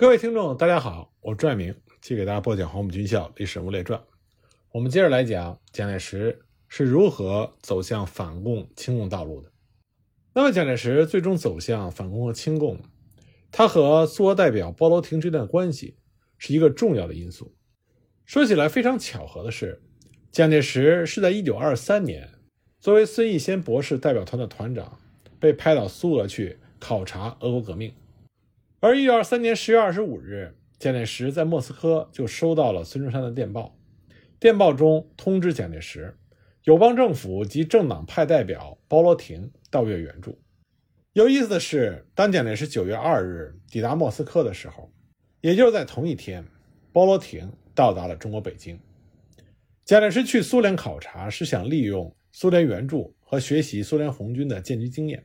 各位听众，大家好，我朱爱明，继续给大家播讲《黄埔军校历史人物列传》。我们接着来讲蒋介石是如何走向反共亲共道路的。那么，蒋介石最终走向反共和亲共，他和苏俄代表包罗廷之间的关系是一个重要的因素。说起来非常巧合的是，蒋介石是在1923年作为孙逸仙博士代表团的团长，被派到苏俄去考察俄国革命。而1923年10月25日，蒋介石在莫斯科就收到了孙中山的电报，电报中通知蒋介石，友邦政府及政党派代表包罗廷到粤援助。有意思的是，当蒋介石9月2日抵达莫斯科的时候，也就是在同一天，包罗廷。到达了中国北京，蒋介石去苏联考察是想利用苏联援助和学习苏联红军的建军经验，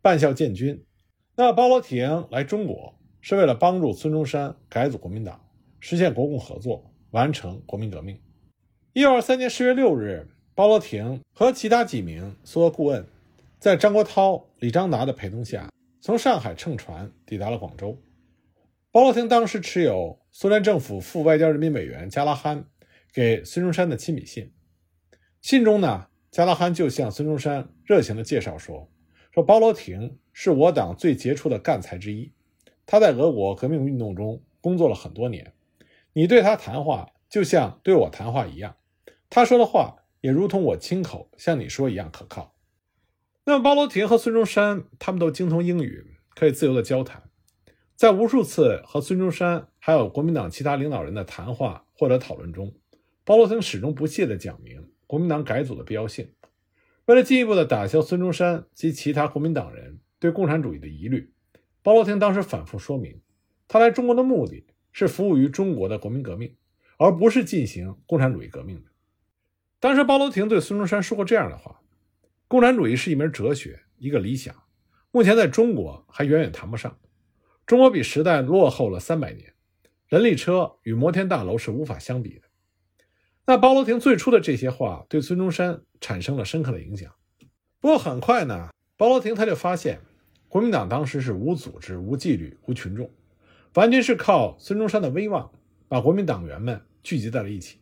办校建军。那包罗廷来中国是为了帮助孙中山改组国民党，实现国共合作，完成国民革命。一九二三年十月六日，包罗廷和其他几名苏俄顾问，在张国焘、李章达的陪同下，从上海乘船抵达了广州。包罗廷当时持有苏联政府副外交人民委员加拉罕给孙中山的亲笔信，信中呢，加拉罕就向孙中山热情地介绍说：“说包罗廷是我党最杰出的干才之一，他在俄国革命运动中工作了很多年，你对他谈话就像对我谈话一样，他说的话也如同我亲口向你说一样可靠。”那么，包罗廷和孙中山他们都精通英语，可以自由的交谈。在无数次和孙中山还有国民党其他领导人的谈话或者讨论中，包罗廷始终不懈地讲明国民党改组的必要性。为了进一步的打消孙中山及其他国民党人对共产主义的疑虑，包罗廷当时反复说明，他来中国的目的是服务于中国的国民革命，而不是进行共产主义革命的。当时包罗廷对孙中山说过这样的话：“共产主义是一门哲学，一个理想，目前在中国还远远谈不上。”中国比时代落后了三百年，人力车与摩天大楼是无法相比的。那包罗廷最初的这些话对孙中山产生了深刻的影响。不过很快呢，包罗廷他就发现，国民党当时是无组织、无纪律、无群众，完全是靠孙中山的威望把国民党员们聚集在了一起。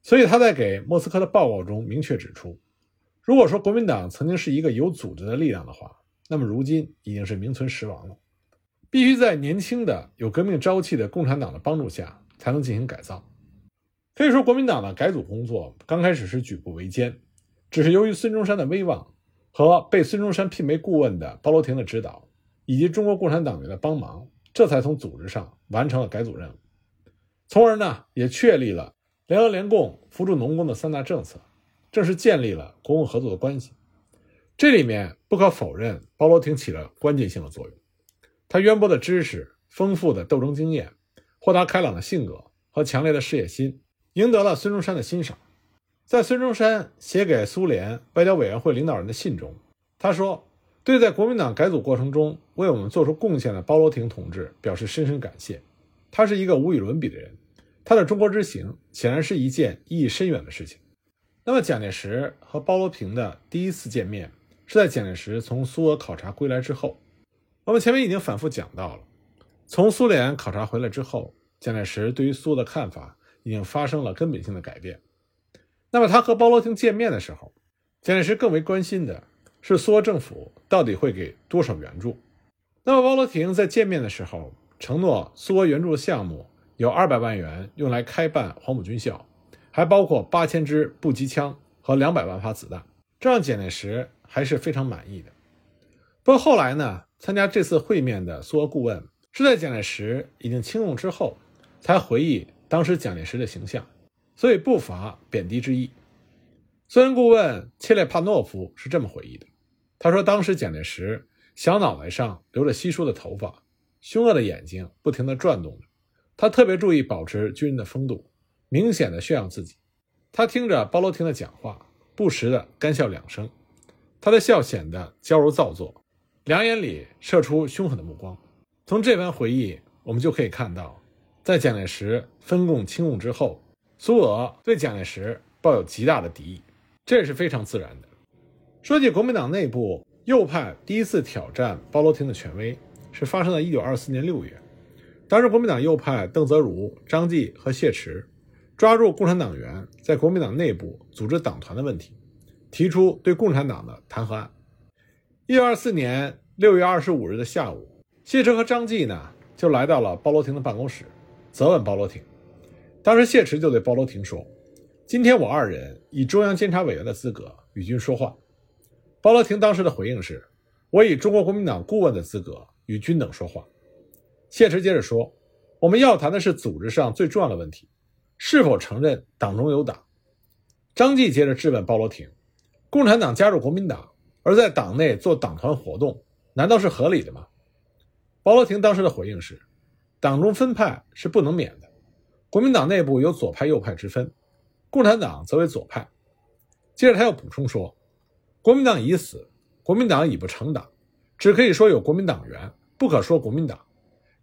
所以他在给莫斯科的报告中明确指出，如果说国民党曾经是一个有组织的力量的话，那么如今已经是名存实亡了。必须在年轻的、有革命朝气的共产党的帮助下，才能进行改造。可以说，国民党的改组工作刚开始是举步维艰，只是由于孙中山的威望和被孙中山聘为顾问的包罗廷的指导，以及中国共产党员的帮忙，这才从组织上完成了改组任务，从而呢，也确立了联合联共、扶助农工的三大政策，正式建立了国共合作的关系。这里面不可否认，包罗廷起了关键性的作用。他渊博的知识、丰富的斗争经验、豁达开朗的性格和强烈的事业心，赢得了孙中山的欣赏。在孙中山写给苏联外交委员会领导人的信中，他说：“对在国民党改组过程中为我们做出贡献的包罗廷同志表示深深感谢。他是一个无与伦比的人，他的中国之行显然是一件意义深远的事情。”那么，蒋介石和包罗廷的第一次见面是在蒋介石从苏俄考察归来之后。我们前面已经反复讲到了，从苏联考察回来之后，蒋介石对于苏的看法已经发生了根本性的改变。那么他和包罗廷见面的时候，蒋介石更为关心的是苏俄政府到底会给多少援助。那么包罗廷在见面的时候承诺，苏俄援助的项目有二百万元用来开办黄埔军校，还包括八千支步机枪和两百万发子弹，这让蒋介石还是非常满意的。不过后来呢？参加这次会面的苏俄顾问是在蒋介石已经亲用之后，才回忆当时蒋介石的形象，所以不乏贬低之意。苏联顾问切列帕诺夫是这么回忆的：他说，当时蒋介石小脑袋上留着稀疏的头发，凶恶的眼睛不停地转动着，他特别注意保持军人的风度，明显的炫耀自己。他听着包罗廷的讲话，不时的干笑两声，他的笑显得娇柔造作。两眼里射出凶狠的目光。从这番回忆，我们就可以看到，在蒋介石分共清共之后，苏俄对蒋介石抱有极大的敌意，这也是非常自然的。说起国民党内部右派第一次挑战包罗廷的权威，是发生在1924年6月，当时国民党右派邓泽如、张继和谢池抓住共产党员在国民党内部组织党团的问题，提出对共产党的弹劾案。一九二四年六月二十五日的下午，谢池和张继呢就来到了包罗廷的办公室，责问包罗廷。当时谢池就对包罗廷说：“今天我二人以中央监察委员的资格与君说话。”包罗廷当时的回应是：“我以中国国民党顾问的资格与君等说话。”谢池接着说：“我们要谈的是组织上最重要的问题，是否承认党中有党。”张继接着质问包罗廷：“共产党加入国民党，而在党内做党团活动，难道是合理的吗？”包罗廷当时的回应是：“党中分派是不能免的，国民党内部有左派右派之分，共产党则为左派。”接着他又补充说：“国民党已死，国民党已不成党，只可以说有国民党员，不可说国民党。”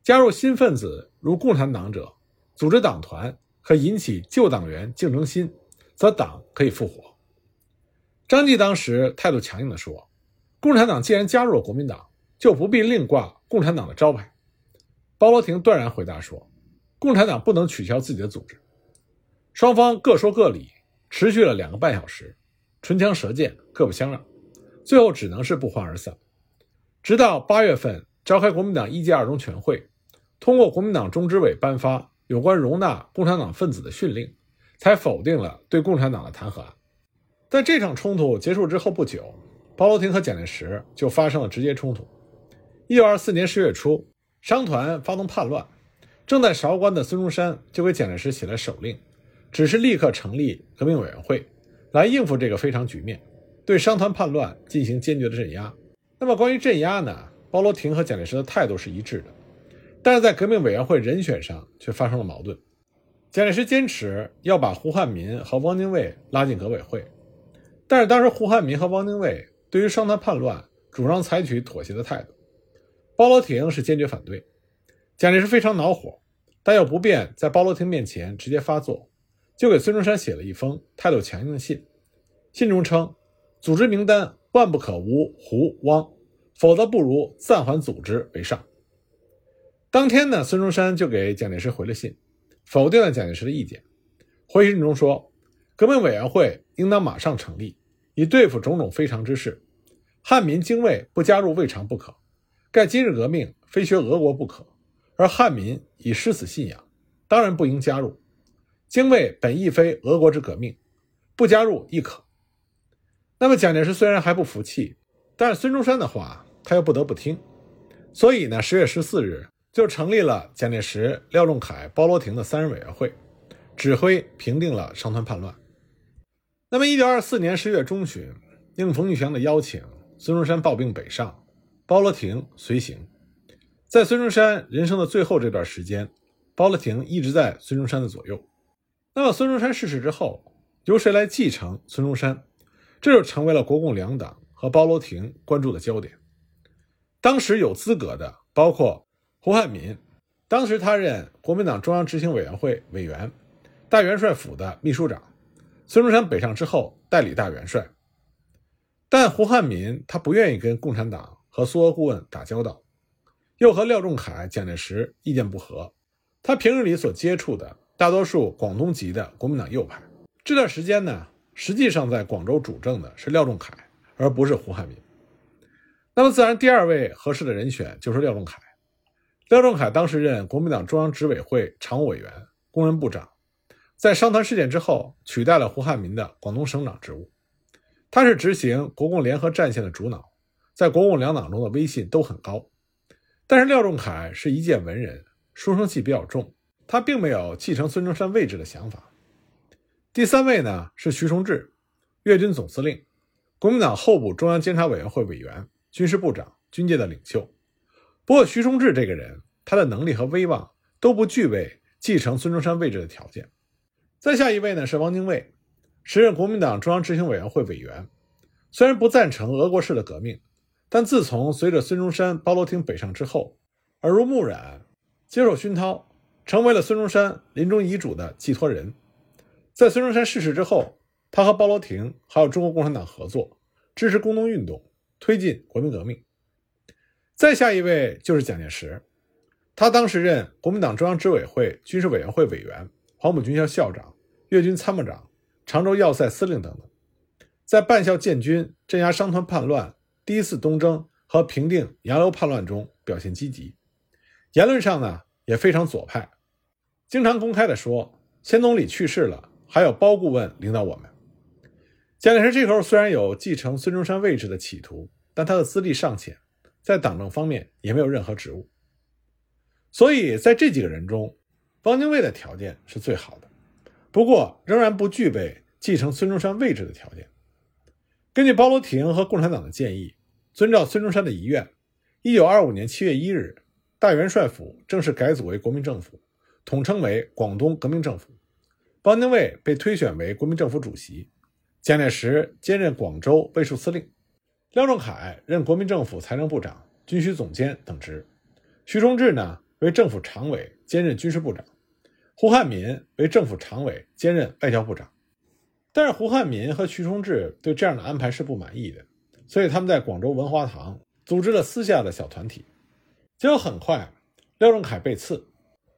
加入新分子如共产党者，组织党团可引起旧党员竞争心，则党可以复活。张继当时态度强硬地说：“共产党既然加入了国民党，就不必另挂共产党的招牌。”包罗廷断然回答说：“共产党不能取消自己的组织。”双方各说各理，持续了两个半小时，唇枪舌剑，各不相让，最后只能是不欢而散。直到八月份召开国民党一届二中全会。通过国民党中执委颁发有关容纳共产党分子的训令，才否定了对共产党的弹劾案。在这场冲突结束之后不久，包罗廷和蒋介石就发生了直接冲突。一九二四年十月初，商团发动叛乱，正在韶关的孙中山就给蒋介石写了手令，指示立刻成立革命委员会，来应付这个非常局面，对商团叛乱进行坚决的镇压。那么关于镇压呢？包罗廷和蒋介石的态度是一致的。但是在革命委员会人选上却发生了矛盾，蒋介石坚持要把胡汉民和汪精卫拉进革委会，但是当时胡汉民和汪精卫对于商团叛乱主张采取妥协的态度，包罗廷是坚决反对，蒋介石非常恼火，但又不便在包罗廷面前直接发作，就给孙中山写了一封态度强硬的信，信中称组织名单万不可无胡汪，否则不如暂缓组织为上。当天呢，孙中山就给蒋介石回了信，否定了蒋介石的意见。回信中说，革命委员会应当马上成立，以对付种种非常之事。汉民精卫不加入未尝不可，盖今日革命非学俄国不可，而汉民已失死信仰，当然不应加入。精卫本亦非俄国之革命，不加入亦可。那么蒋介石虽然还不服气，但是孙中山的话他又不得不听，所以呢，十月十四日。就成立了蒋介石、廖仲恺、包罗廷的三人委员会，指挥平定了商团叛乱。那么，一九二四年十月中旬，应冯玉祥的邀请，孙中山抱病北上，包罗廷随行。在孙中山人生的最后这段时间，包罗廷一直在孙中山的左右。那么，孙中山逝世之后，由谁来继承孙中山？这就成为了国共两党和包罗廷关注的焦点。当时有资格的，包括。胡汉民，当时他任国民党中央执行委员会委员、大元帅府的秘书长。孙中山北上之后，代理大元帅。但胡汉民他不愿意跟共产党和苏俄顾问打交道，又和廖仲恺、蒋介石意见不合。他平日里所接触的大多数广东籍的国民党右派。这段时间呢，实际上在广州主政的是廖仲恺，而不是胡汉民。那么，自然第二位合适的人选就是廖仲恺。廖仲恺当时任国民党中央执委会常务委员、工人部长，在商团事件之后，取代了胡汉民的广东省长职务。他是执行国共联合战线的主脑，在国共两党中的威信都很高。但是廖仲恺是一介文人，书生气比较重，他并没有继承孙中山位置的想法。第三位呢是徐崇智，粤军总司令，国民党候补中央监察委员会委员、军事部长，军界的领袖。不过，徐崇智这个人，他的能力和威望都不具备继承孙中山位置的条件。再下一位呢是汪精卫，时任国民党中央执行委员会委员。虽然不赞成俄国式的革命，但自从随着孙中山、包罗廷北上之后，耳濡目染，接受熏陶，成为了孙中山临终遗嘱的寄托人。在孙中山逝世之后，他和包罗廷还有中国共产党合作，支持工农运动，推进国民革命。再下一位就是蒋介石，他当时任国民党中央执委会军事委员会委员、黄埔军校校长、粤军参谋长、常州要塞司令等等，在办校建军、镇压商团叛乱、第一次东征和平定杨流叛乱中表现积极。言论上呢也非常左派，经常公开的说：“先总理去世了，还有包顾问领导我们。”蒋介石这时候虽然有继承孙中山位置的企图，但他的资历尚浅，在党政方面也没有任何职务。所以在这几个人中，汪精卫的条件是最好的，不过仍然不具备继承孙中山位置的条件。根据包罗廷和共产党的建议，遵照孙中山的遗愿，一九二五年七月一日，大元帅府正式改组为国民政府，统称为广东革命政府。汪精卫被推选为国民政府主席，蒋介石兼任广州卫戍司令，廖仲恺任国民政府财政部长、军需总监等职，徐崇智呢？为政府常委，兼任军事部长；胡汉民为政府常委，兼任外交部长。但是胡汉民和徐崇智对这样的安排是不满意的，所以他们在广州文华堂组织了私下的小团体。结果很快，廖仲恺被刺。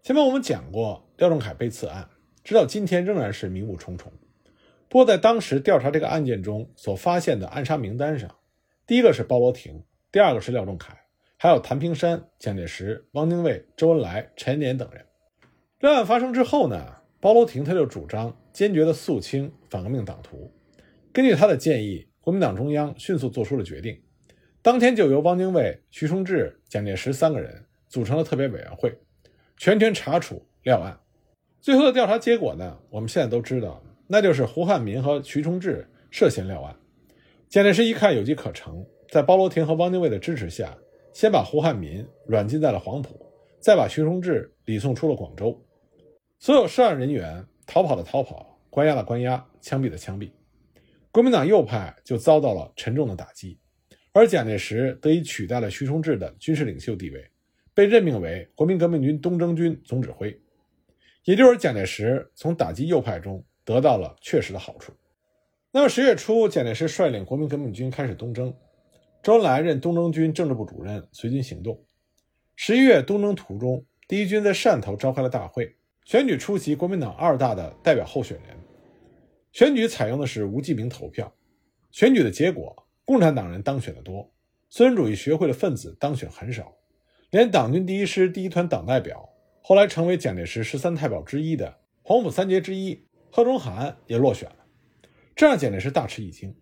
前面我们讲过廖仲恺被刺案，直到今天仍然是迷雾重重。不过在当时调查这个案件中所发现的暗杀名单上，第一个是包罗廷，第二个是廖仲恺。还有谭平山、蒋介石、汪精卫、周恩来、陈年等人。这案发生之后呢，包罗廷他就主张坚决的肃清反革命党徒。根据他的建议，国民党中央迅速做出了决定，当天就由汪精卫、徐崇智、蒋介石三个人组成了特别委员会，全权查处廖案。最后的调查结果呢，我们现在都知道，那就是胡汉民和徐崇智涉嫌廖案。蒋介石一看有机可乘，在包罗廷和汪精卫的支持下。先把胡汉民软禁在了黄埔，再把徐崇智礼送出了广州。所有涉案人员逃跑的逃跑，关押的关押，枪毙的枪毙。国民党右派就遭到了沉重的打击，而蒋介石得以取代了徐崇智的军事领袖地位，被任命为国民革命军东征军总指挥。也就是蒋介石从打击右派中得到了确实的好处。那么十月初，蒋介石率领国民革命军开始东征。周恩来任东征军政治部主任，随军行动。十一月东征途中，第一军在汕头召开了大会，选举出席国民党二大的代表候选人。选举采用的是无记名投票。选举的结果，共产党人当选的多，孙文主义学会的分子当选很少。连党军第一师第一团党代表，后来成为蒋介石十三太保之一的黄埔三杰之一贺中涵也落选了，这让蒋介石大吃一惊。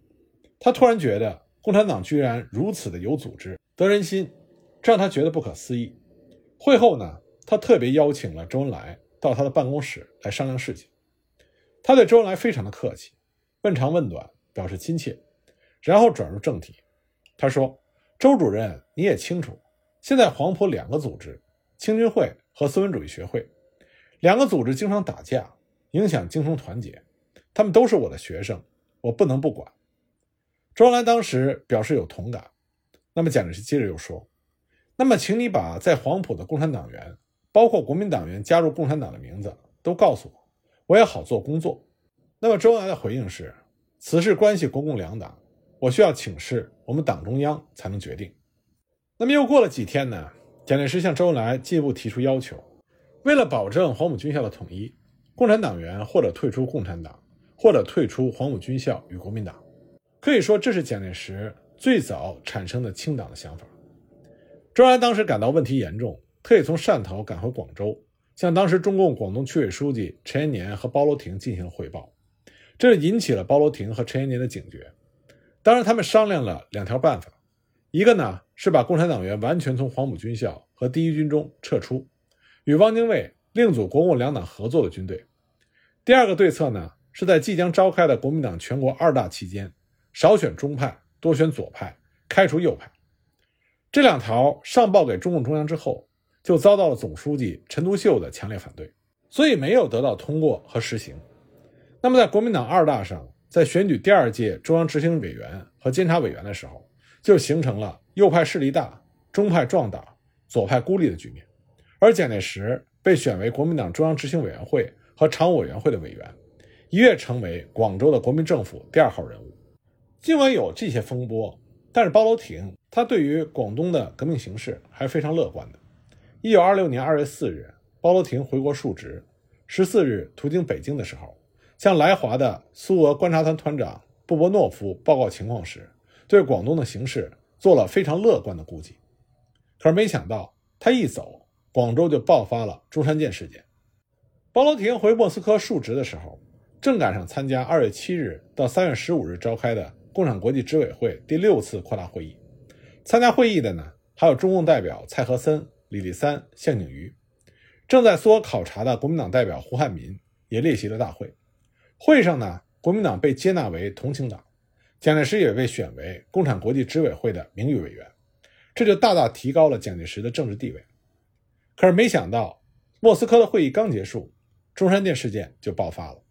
他突然觉得。共产党居然如此的有组织、得人心，这让他觉得不可思议。会后呢，他特别邀请了周恩来到他的办公室来商量事情。他对周恩来非常的客气，问长问短，表示亲切，然后转入正题。他说：“周主任，你也清楚，现在黄埔两个组织，青军会和孙文主义学会，两个组织经常打架，影响精神团结。他们都是我的学生，我不能不管。”周恩来当时表示有同感，那么蒋介石接着又说：“那么，请你把在黄埔的共产党员，包括国民党员加入共产党的名字都告诉我，我也好做工作。”那么周恩来的回应是：“此事关系国共两党，我需要请示我们党中央才能决定。”那么又过了几天呢？蒋介石向周恩来进一步提出要求，为了保证黄埔军校的统一，共产党员或者退出共产党，或者退出黄埔军校与国民党。可以说，这是蒋介石最早产生的清党的想法。周恩来当时感到问题严重，特意从汕头赶回广州，向当时中共广东区委书记陈延年和包罗廷进行了汇报，这引起了包罗廷和陈延年的警觉。当然，他们商量了两条办法：一个呢是把共产党员完全从黄埔军校和第一军中撤出，与汪精卫另组国共两党合作的军队；第二个对策呢是在即将召开的国民党全国二大期间。少选中派，多选左派，开除右派。这两条上报给中共中央之后，就遭到了总书记陈独秀的强烈反对，所以没有得到通过和实行。那么，在国民党二大上，在选举第二届中央执行委员和监察委员的时候，就形成了右派势力大，中派壮大，左派孤立的局面。而蒋介石被选为国民党中央执行委员会和常务委员会的委员，一跃成为广州的国民政府第二号人物。尽管有这些风波，但是包罗廷他对于广东的革命形势还是非常乐观的。一九二六年二月四日，包罗廷回国述职，十四日途经北京的时候，向来华的苏俄观察团团长布波诺夫报告情况时，对广东的形势做了非常乐观的估计。可是没想到，他一走，广州就爆发了中山舰事件。包罗廷回莫斯科述职的时候，正赶上参加二月七日到三月十五日召开的共产国际执委会第六次扩大会议。参加会议的呢，还有中共代表蔡和森。李立三、向景瑜，正在苏俄考察的国民党代表胡汉民也列席了大会。会上呢，国民党被接纳为同情党，蒋介石也被选为共产国际执委会的名誉委员，这就大大提高了蒋介石的政治地位。可是没想到，莫斯科的会议刚结束，中山舰事件就爆发了。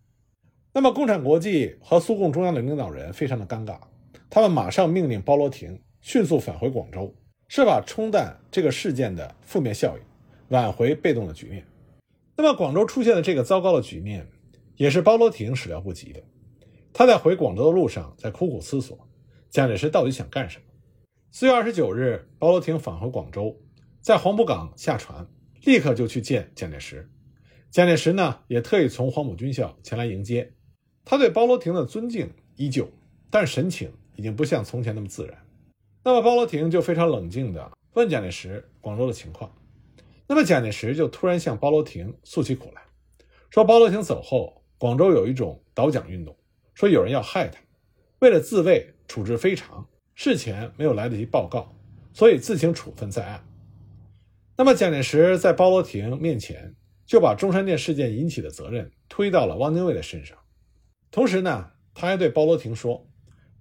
那么，共产国际和苏共中央的领导人非常的尴尬，他们马上命令包罗廷迅速返回广州。设法冲淡这个事件的负面效应，挽回被动的局面。那么，广州出现的这个糟糕的局面，也是包罗廷始料不及的。他在回广州的路上，在苦苦思索，蒋介石到底想干什么。四月二十九日，包罗廷返回广州，在黄埔港下船，立刻就去见蒋介石。蒋介石呢，也特意从黄埔军校前来迎接。他对包罗廷的尊敬依旧，但神情已经不像从前那么自然。那么包罗廷就非常冷静地问蒋介石广州的情况，那么蒋介石就突然向包罗廷诉起苦来，说包罗廷走后，广州有一种倒蒋运动，说有人要害他，为了自卫处置非常，事前没有来得及报告，所以自行处分在案。那么蒋介石在包罗廷面前就把中山舰事件引起的责任推到了汪精卫的身上，同时呢，他还对包罗廷说，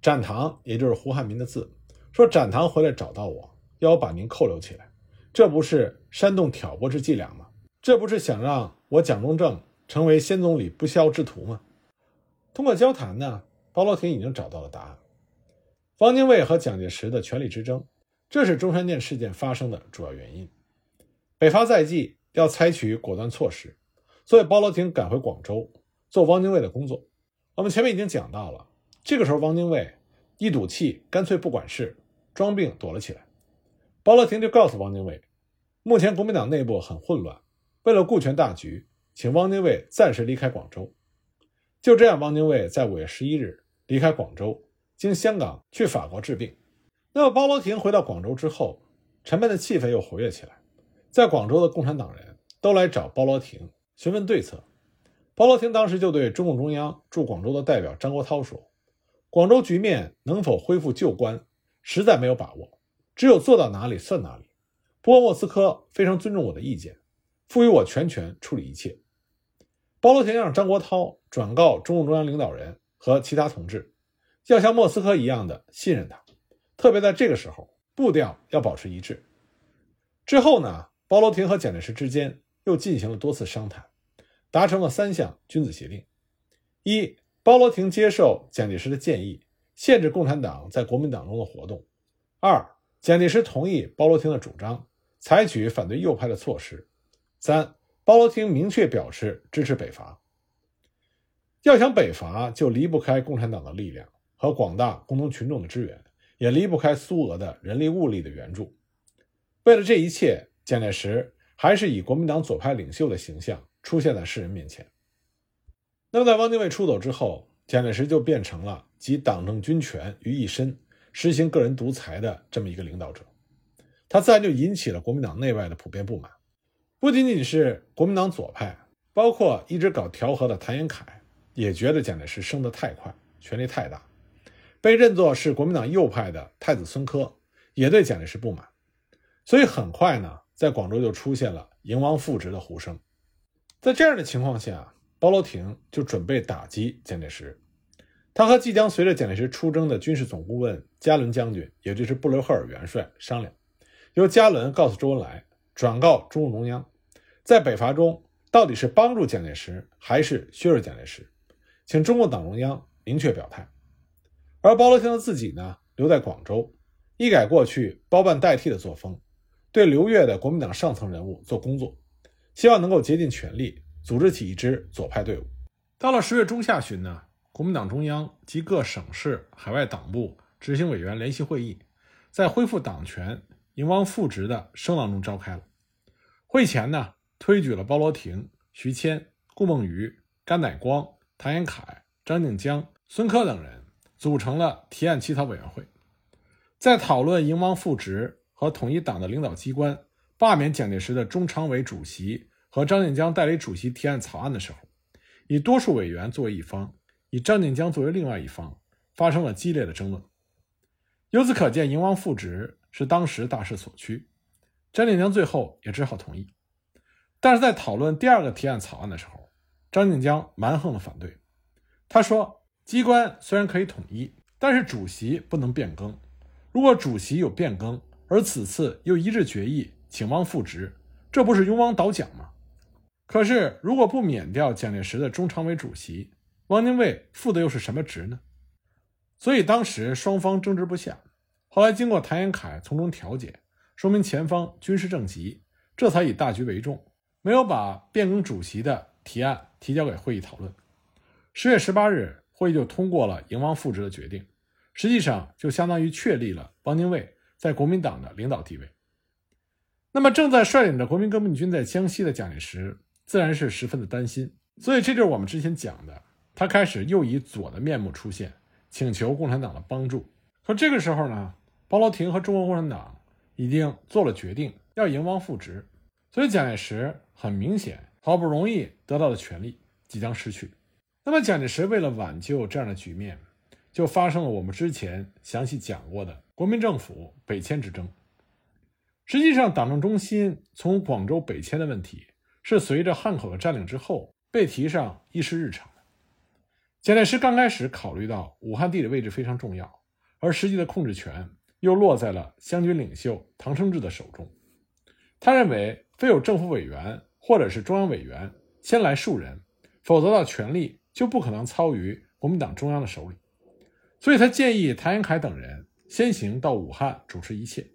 展堂也就是胡汉民的字。说展堂回来找到我，要我把您扣留起来，这不是煽动挑拨之伎俩吗？这不是想让我蒋中正成为先总理不肖之徒吗？通过交谈呢，包罗廷已经找到了答案：汪精卫和蒋介石的权力之争，这是中山舰事件发生的主要原因。北伐在即，要采取果断措施，所以包罗廷赶回广州做汪精卫的工作。我们前面已经讲到了，这个时候汪精卫一赌气，干脆不管事。装病躲了起来，包罗廷就告诉汪精卫，目前国民党内部很混乱，为了顾全大局，请汪精卫暂时离开广州。就这样，汪精卫在五月十一日离开广州，经香港去法国治病。那么，包罗廷回到广州之后，沉闷的气氛又活跃起来，在广州的共产党人都来找包罗廷询问对策。包罗廷当时就对中共中央驻广州的代表张国焘说：“广州局面能否恢复旧观？”实在没有把握，只有做到哪里算哪里。不过莫斯科非常尊重我的意见，赋予我全权处理一切。包罗廷让张国焘转告中共中央领导人和其他同志，要像莫斯科一样的信任他，特别在这个时候，步调要保持一致。之后呢，包罗廷和蒋介石之间又进行了多次商谈，达成了三项君子协定：一，包罗廷接受蒋介石的建议。限制共产党在国民党中的活动。二，蒋介石同意包罗廷的主张，采取反对右派的措施。三，包罗廷明确表示支持北伐。要想北伐，就离不开共产党的力量和广大工农群众的支援，也离不开苏俄的人力物力的援助。为了这一切，蒋介石还是以国民党左派领袖的形象出现在世人面前。那么，在汪精卫出走之后，蒋介石就变成了。集党政军权于一身，实行个人独裁的这么一个领导者，他自然就引起了国民党内外的普遍不满。不仅仅是国民党左派，包括一直搞调和的谭延闿，也觉得蒋介石升得太快，权力太大。被认作是国民党右派的太子孙科，也对蒋介石不满。所以很快呢，在广州就出现了迎王复职的呼声。在这样的情况下，包罗廷就准备打击蒋介石。他和即将随着蒋介石出征的军事总顾问加伦将军，也就是布留赫尔元帅商量，由加伦告诉周恩来，转告中共中央，在北伐中到底是帮助蒋介石还是削弱蒋介石，请中共党中央明确表态。而包罗廷自己呢，留在广州，一改过去包办代替的作风，对刘越的国民党上层人物做工作，希望能够竭尽全力组织起一支左派队伍。到了十月中下旬呢。国民党中央及各省市海外党部执行委员联席会议，在恢复党权、迎王复职的声浪中召开了。会前呢，推举了包罗廷、徐谦、顾梦渔、甘乃光、谭延闿、张静江、孙科等人，组成了提案起草委员会，在讨论营王复职和统一党的领导机关罢免蒋介石的中常委主席和张静江代理主席提案草案的时候，以多数委员作为一方，以张静江作为另外一方，发生了激烈的争论。由此可见，营王复职是当时大势所趋。张静江最后也只好同意，但是在讨论第二个提案草案的时候，张静江蛮横的反对。他说：“机关虽然可以统一，但是主席不能变更。如果主席有变更，而此次又一致决议请汪复职，这不是庸汪倒蒋吗？可是如果不免掉蒋介石的中常委主席，汪精卫负的又是什么职呢？所以当时双方争执不下。后来经过谭延闿从中调解。”说明前方军事正急，这才以大局为重，没有把变更主席的提案提交给会议讨论。十月十八日，会议就通过了迎王复职的决定，实际上就相当于确立了汪精卫在国民党的领导地位。那么，正在率领着国民革命军在江西的蒋介石，自然是十分的担心。所以，这就是我们之前讲的，他开始又以左的面目出现，请求共产党的帮助。可这个时候呢，包罗廷和中国共产党。已经做了决定，要迎王复职，所以蒋介石很明显，好不容易得到的权利即将失去。那么蒋介石为了挽救这样的局面，就发生了我们之前详细讲过的国民政府北迁之争。实际上，党政中心从广州北迁的问题，是随着汉口的占领之后被提上议事日程。蒋介石刚开始考虑到武汉地理位置非常重要，而实际的控制权。又落在了湘军领袖唐生智的手中。他认为，非有政府委员或者是中央委员先来数人，否则的权力就不可能操于国民党中央的手里。所以他建议谭延闿等人先行到武汉主持一切。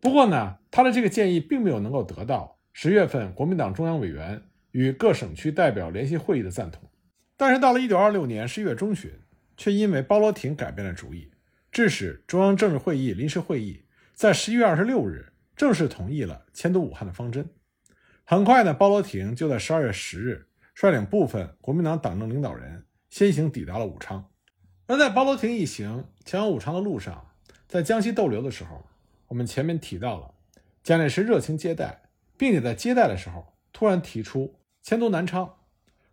不过呢，他的这个建议并没有能够得到十月份国民党中央委员与各省区代表联席会议的赞同。但是到了一九二六年十一月中旬，却因为包罗廷改变了主意。致使中央政治会议临时会议在十一月二十六日正式同意了迁都武汉的方针。很快呢，包罗廷就在十二月十日率领部分国民党党政领导人先行抵达了武昌。而在包罗廷一行前往武昌的路上，在江西逗留的时候，我们前面提到了蒋介石热情接待，并且在接待的时候突然提出迁都南昌。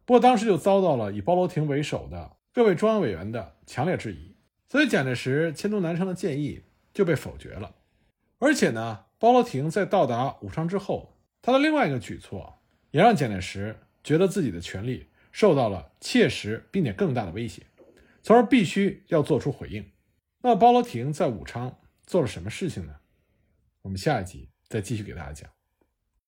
不过当时就遭到了以包罗廷为首的各位中央委员的强烈质疑。所以，蒋介石迁都南昌的建议就被否决了。而且呢，包罗廷在到达武昌之后，他的另外一个举措也让蒋介石觉得自己的权力受到了切实并且更大的威胁，从而必须要做出回应。那，包罗廷在武昌做了什么事情呢？我们下一集再继续给大家讲。